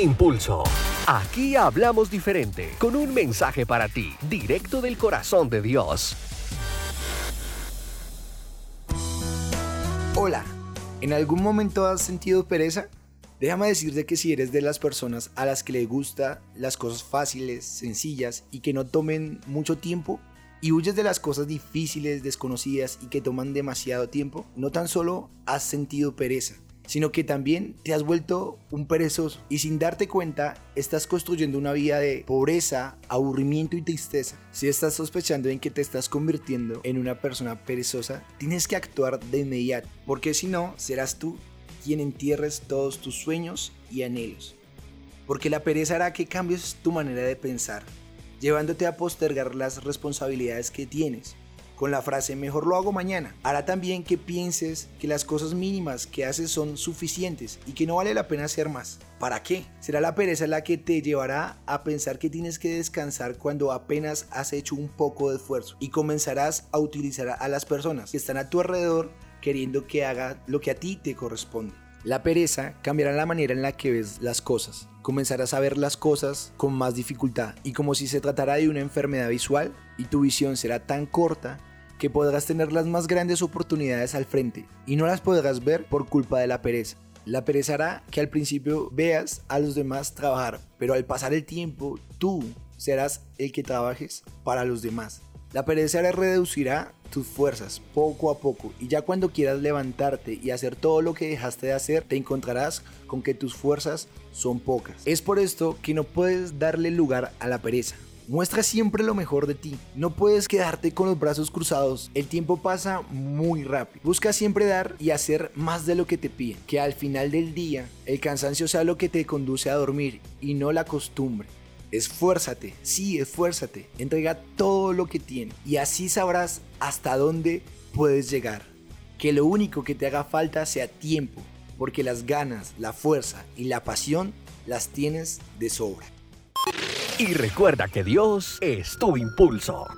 Impulso. Aquí hablamos diferente, con un mensaje para ti, directo del corazón de Dios. Hola, ¿en algún momento has sentido pereza? Déjame decirte que si eres de las personas a las que le gusta las cosas fáciles, sencillas y que no tomen mucho tiempo, y huyes de las cosas difíciles, desconocidas y que toman demasiado tiempo, no tan solo has sentido pereza, sino que también te has vuelto un perezoso y sin darte cuenta estás construyendo una vida de pobreza, aburrimiento y tristeza. Si estás sospechando en que te estás convirtiendo en una persona perezosa, tienes que actuar de inmediato, porque si no, serás tú quien entierres todos tus sueños y anhelos. Porque la pereza hará que cambies tu manera de pensar, llevándote a postergar las responsabilidades que tienes con la frase mejor lo hago mañana. Hará también que pienses que las cosas mínimas que haces son suficientes y que no vale la pena hacer más. ¿Para qué? Será la pereza la que te llevará a pensar que tienes que descansar cuando apenas has hecho un poco de esfuerzo y comenzarás a utilizar a las personas que están a tu alrededor queriendo que haga lo que a ti te corresponde. La pereza cambiará la manera en la que ves las cosas. Comenzarás a ver las cosas con más dificultad y como si se tratara de una enfermedad visual y tu visión será tan corta que podrás tener las más grandes oportunidades al frente y no las podrás ver por culpa de la pereza. La pereza hará que al principio veas a los demás trabajar, pero al pasar el tiempo tú serás el que trabajes para los demás. La pereza reducirá tus fuerzas poco a poco y ya cuando quieras levantarte y hacer todo lo que dejaste de hacer, te encontrarás con que tus fuerzas son pocas. Es por esto que no puedes darle lugar a la pereza. Muestra siempre lo mejor de ti. No puedes quedarte con los brazos cruzados. El tiempo pasa muy rápido. Busca siempre dar y hacer más de lo que te piden. Que al final del día el cansancio sea lo que te conduce a dormir y no la costumbre. Esfuérzate, sí, esfuérzate. Entrega todo lo que tienes y así sabrás hasta dónde puedes llegar. Que lo único que te haga falta sea tiempo, porque las ganas, la fuerza y la pasión las tienes de sobra. Y recuerda que Dios es tu impulso.